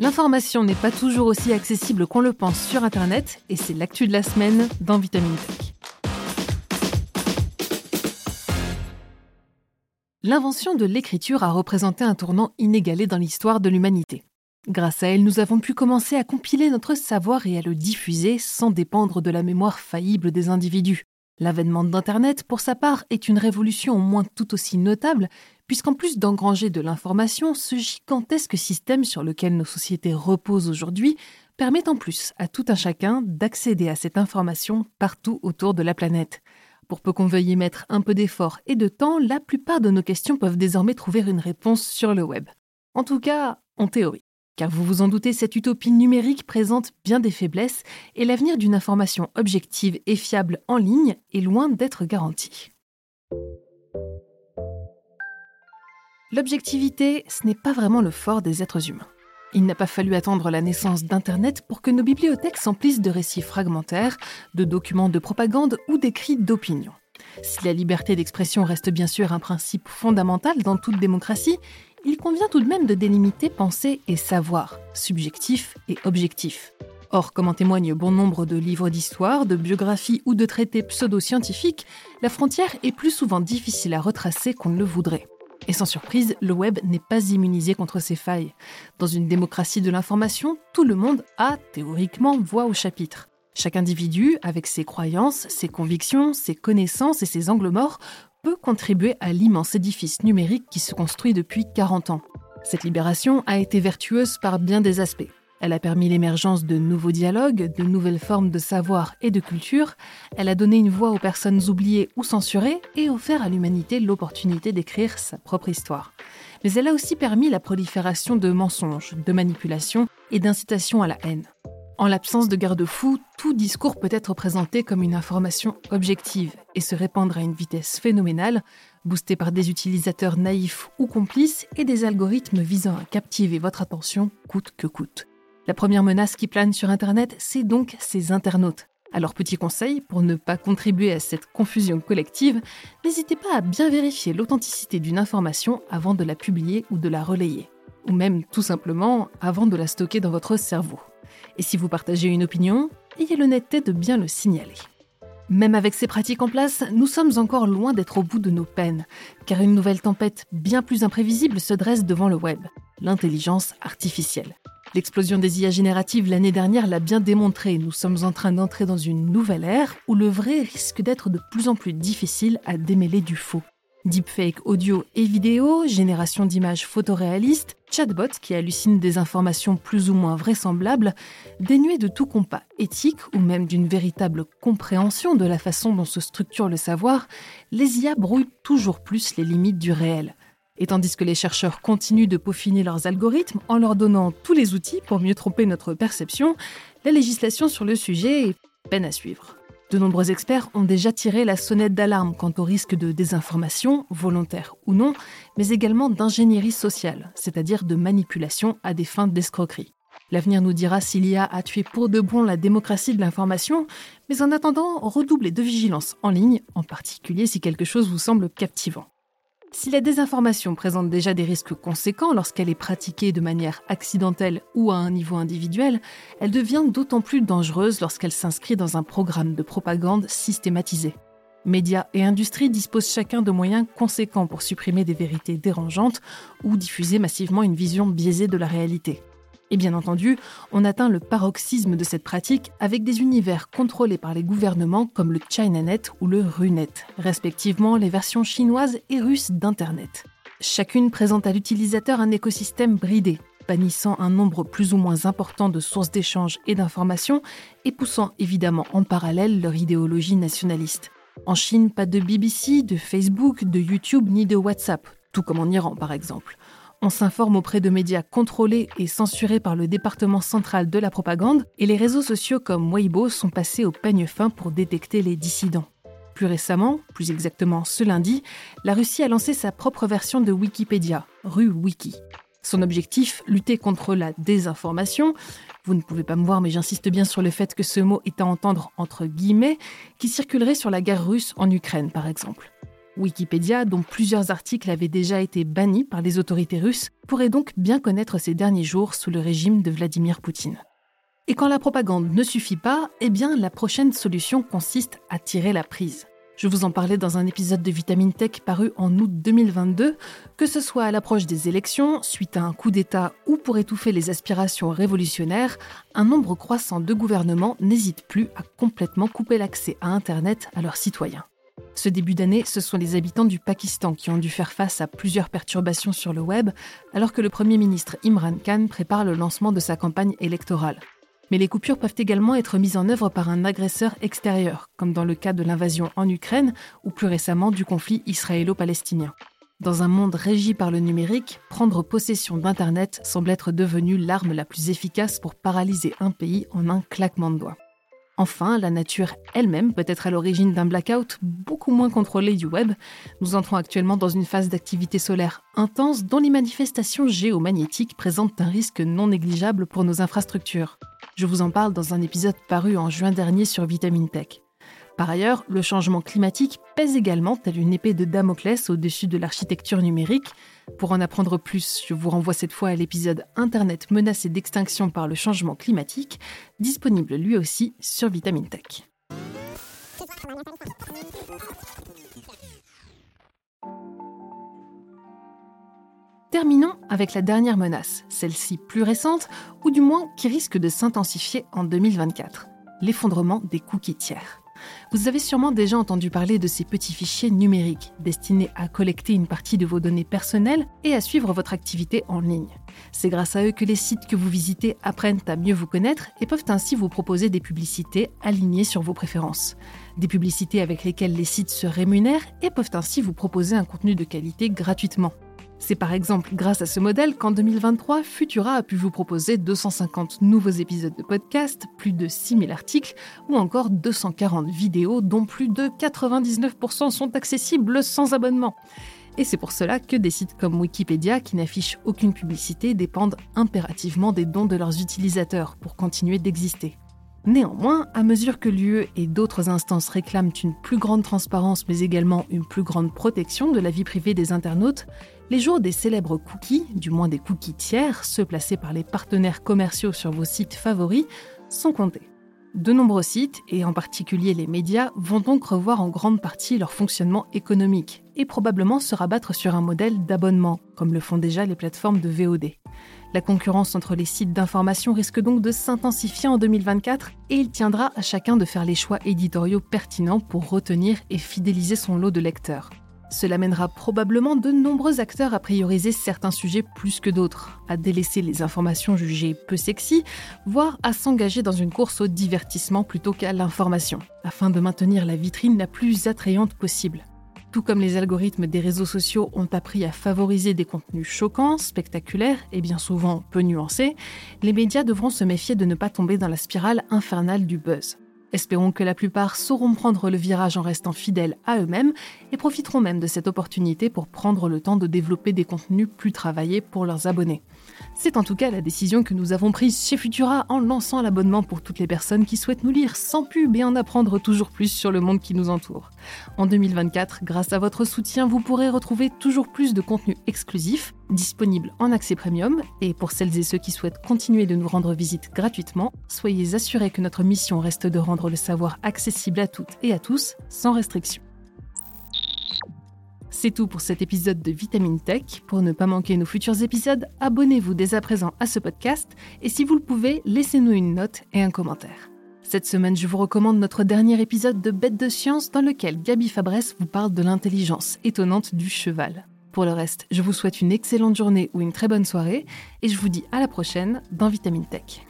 L'information n'est pas toujours aussi accessible qu'on le pense sur Internet et c'est l'actu de la semaine dans Vitamine Tech. L'invention de l'écriture a représenté un tournant inégalé dans l'histoire de l'humanité. Grâce à elle, nous avons pu commencer à compiler notre savoir et à le diffuser sans dépendre de la mémoire faillible des individus. L'avènement d'Internet, pour sa part, est une révolution au moins tout aussi notable, puisqu'en plus d'engranger de l'information, ce gigantesque système sur lequel nos sociétés reposent aujourd'hui permet en plus à tout un chacun d'accéder à cette information partout autour de la planète. Pour peu qu'on veuille y mettre un peu d'effort et de temps, la plupart de nos questions peuvent désormais trouver une réponse sur le web. En tout cas, en théorie. Car vous vous en doutez, cette utopie numérique présente bien des faiblesses et l'avenir d'une information objective et fiable en ligne est loin d'être garanti. L'objectivité, ce n'est pas vraiment le fort des êtres humains. Il n'a pas fallu attendre la naissance d'Internet pour que nos bibliothèques s'emplissent de récits fragmentaires, de documents de propagande ou d'écrits d'opinion. Si la liberté d'expression reste bien sûr un principe fondamental dans toute démocratie, il convient tout de même de délimiter pensée et savoir, subjectif et objectif. Or, comme en témoignent bon nombre de livres d'histoire, de biographies ou de traités pseudo-scientifiques, la frontière est plus souvent difficile à retracer qu'on ne le voudrait. Et sans surprise, le web n'est pas immunisé contre ces failles. Dans une démocratie de l'information, tout le monde a, théoriquement, voix au chapitre. Chaque individu, avec ses croyances, ses convictions, ses connaissances et ses angles morts, peut contribuer à l'immense édifice numérique qui se construit depuis 40 ans. Cette libération a été vertueuse par bien des aspects. Elle a permis l'émergence de nouveaux dialogues, de nouvelles formes de savoir et de culture. Elle a donné une voix aux personnes oubliées ou censurées et offert à l'humanité l'opportunité d'écrire sa propre histoire. Mais elle a aussi permis la prolifération de mensonges, de manipulations et d'incitations à la haine. En l'absence de garde-fous, tout discours peut être présenté comme une information objective et se répandre à une vitesse phénoménale, boosté par des utilisateurs naïfs ou complices et des algorithmes visant à captiver votre attention coûte que coûte. La première menace qui plane sur Internet, c'est donc ces internautes. Alors petit conseil, pour ne pas contribuer à cette confusion collective, n'hésitez pas à bien vérifier l'authenticité d'une information avant de la publier ou de la relayer. Ou même tout simplement avant de la stocker dans votre cerveau. Et si vous partagez une opinion, ayez l'honnêteté de bien le signaler. Même avec ces pratiques en place, nous sommes encore loin d'être au bout de nos peines, car une nouvelle tempête bien plus imprévisible se dresse devant le web, l'intelligence artificielle. L'explosion des IA génératives l'année dernière l'a bien démontré, nous sommes en train d'entrer dans une nouvelle ère où le vrai risque d'être de plus en plus difficile à démêler du faux deepfake audio et vidéo, génération d'images photoréalistes, chatbots qui hallucinent des informations plus ou moins vraisemblables, dénués de tout compas éthique ou même d'une véritable compréhension de la façon dont se structure le savoir, les IA brouillent toujours plus les limites du réel. Et tandis que les chercheurs continuent de peaufiner leurs algorithmes en leur donnant tous les outils pour mieux tromper notre perception, la législation sur le sujet est peine à suivre. De nombreux experts ont déjà tiré la sonnette d'alarme quant au risque de désinformation, volontaire ou non, mais également d'ingénierie sociale, c'est-à-dire de manipulation à des fins d'escroquerie. L'avenir nous dira s'il y a à tuer pour de bon la démocratie de l'information, mais en attendant, redoublez de vigilance en ligne, en particulier si quelque chose vous semble captivant. Si la désinformation présente déjà des risques conséquents lorsqu'elle est pratiquée de manière accidentelle ou à un niveau individuel, elle devient d'autant plus dangereuse lorsqu'elle s'inscrit dans un programme de propagande systématisé. Médias et industries disposent chacun de moyens conséquents pour supprimer des vérités dérangeantes ou diffuser massivement une vision biaisée de la réalité. Et bien entendu, on atteint le paroxysme de cette pratique avec des univers contrôlés par les gouvernements comme le ChinaNet ou le RuNet, respectivement les versions chinoises et russes d'Internet. Chacune présente à l'utilisateur un écosystème bridé, bannissant un nombre plus ou moins important de sources d'échanges et d'informations et poussant évidemment en parallèle leur idéologie nationaliste. En Chine, pas de BBC, de Facebook, de YouTube ni de WhatsApp, tout comme en Iran par exemple. On s'informe auprès de médias contrôlés et censurés par le département central de la propagande, et les réseaux sociaux comme Weibo sont passés au peigne fin pour détecter les dissidents. Plus récemment, plus exactement ce lundi, la Russie a lancé sa propre version de Wikipédia, RuWiki. Son objectif, lutter contre la désinformation. Vous ne pouvez pas me voir, mais j'insiste bien sur le fait que ce mot est à entendre entre guillemets, qui circulerait sur la guerre russe en Ukraine, par exemple. Wikipédia, dont plusieurs articles avaient déjà été bannis par les autorités russes, pourrait donc bien connaître ces derniers jours sous le régime de Vladimir Poutine. Et quand la propagande ne suffit pas, eh bien la prochaine solution consiste à tirer la prise. Je vous en parlais dans un épisode de Vitamine Tech paru en août 2022, que ce soit à l'approche des élections, suite à un coup d'État ou pour étouffer les aspirations révolutionnaires, un nombre croissant de gouvernements n'hésite plus à complètement couper l'accès à Internet à leurs citoyens. Ce début d'année, ce sont les habitants du Pakistan qui ont dû faire face à plusieurs perturbations sur le web, alors que le Premier ministre Imran Khan prépare le lancement de sa campagne électorale. Mais les coupures peuvent également être mises en œuvre par un agresseur extérieur, comme dans le cas de l'invasion en Ukraine ou plus récemment du conflit israélo-palestinien. Dans un monde régi par le numérique, prendre possession d'Internet semble être devenu l'arme la plus efficace pour paralyser un pays en un claquement de doigts. Enfin, la nature elle-même peut être à l'origine d'un blackout beaucoup moins contrôlé du web. Nous entrons actuellement dans une phase d'activité solaire intense dont les manifestations géomagnétiques présentent un risque non négligeable pour nos infrastructures. Je vous en parle dans un épisode paru en juin dernier sur Vitamine Tech. Par ailleurs, le changement climatique pèse également tel une épée de Damoclès au-dessus de l'architecture numérique. Pour en apprendre plus, je vous renvoie cette fois à l'épisode Internet menacé d'extinction par le changement climatique, disponible lui aussi sur Vitamine Tech. Terminons avec la dernière menace, celle-ci plus récente, ou du moins qui risque de s'intensifier en 2024, l'effondrement des cookies tiers. Vous avez sûrement déjà entendu parler de ces petits fichiers numériques destinés à collecter une partie de vos données personnelles et à suivre votre activité en ligne. C'est grâce à eux que les sites que vous visitez apprennent à mieux vous connaître et peuvent ainsi vous proposer des publicités alignées sur vos préférences. Des publicités avec lesquelles les sites se rémunèrent et peuvent ainsi vous proposer un contenu de qualité gratuitement. C'est par exemple grâce à ce modèle qu'en 2023, Futura a pu vous proposer 250 nouveaux épisodes de podcast, plus de 6000 articles ou encore 240 vidéos dont plus de 99% sont accessibles sans abonnement. Et c'est pour cela que des sites comme Wikipédia, qui n'affichent aucune publicité, dépendent impérativement des dons de leurs utilisateurs pour continuer d'exister. Néanmoins, à mesure que l'UE et d'autres instances réclament une plus grande transparence mais également une plus grande protection de la vie privée des internautes, les jours des célèbres cookies, du moins des cookies tiers, ceux placés par les partenaires commerciaux sur vos sites favoris, sont comptés. De nombreux sites, et en particulier les médias, vont donc revoir en grande partie leur fonctionnement économique et probablement se rabattre sur un modèle d'abonnement, comme le font déjà les plateformes de VOD. La concurrence entre les sites d'information risque donc de s'intensifier en 2024 et il tiendra à chacun de faire les choix éditoriaux pertinents pour retenir et fidéliser son lot de lecteurs. Cela mènera probablement de nombreux acteurs à prioriser certains sujets plus que d'autres, à délaisser les informations jugées peu sexy, voire à s'engager dans une course au divertissement plutôt qu'à l'information, afin de maintenir la vitrine la plus attrayante possible. Tout comme les algorithmes des réseaux sociaux ont appris à favoriser des contenus choquants, spectaculaires et bien souvent peu nuancés, les médias devront se méfier de ne pas tomber dans la spirale infernale du buzz. Espérons que la plupart sauront prendre le virage en restant fidèles à eux-mêmes et profiteront même de cette opportunité pour prendre le temps de développer des contenus plus travaillés pour leurs abonnés. C'est en tout cas la décision que nous avons prise chez Futura en lançant l'abonnement pour toutes les personnes qui souhaitent nous lire sans pub et en apprendre toujours plus sur le monde qui nous entoure. En 2024, grâce à votre soutien, vous pourrez retrouver toujours plus de contenus exclusifs, disponibles en accès premium, et pour celles et ceux qui souhaitent continuer de nous rendre visite gratuitement, soyez assurés que notre mission reste de rendre le savoir accessible à toutes et à tous, sans restriction. C'est tout pour cet épisode de Vitamine Tech. Pour ne pas manquer nos futurs épisodes, abonnez-vous dès à présent à ce podcast et si vous le pouvez, laissez-nous une note et un commentaire. Cette semaine, je vous recommande notre dernier épisode de Bête de science dans lequel Gabi Fabresse vous parle de l'intelligence étonnante du cheval. Pour le reste, je vous souhaite une excellente journée ou une très bonne soirée et je vous dis à la prochaine dans Vitamine Tech.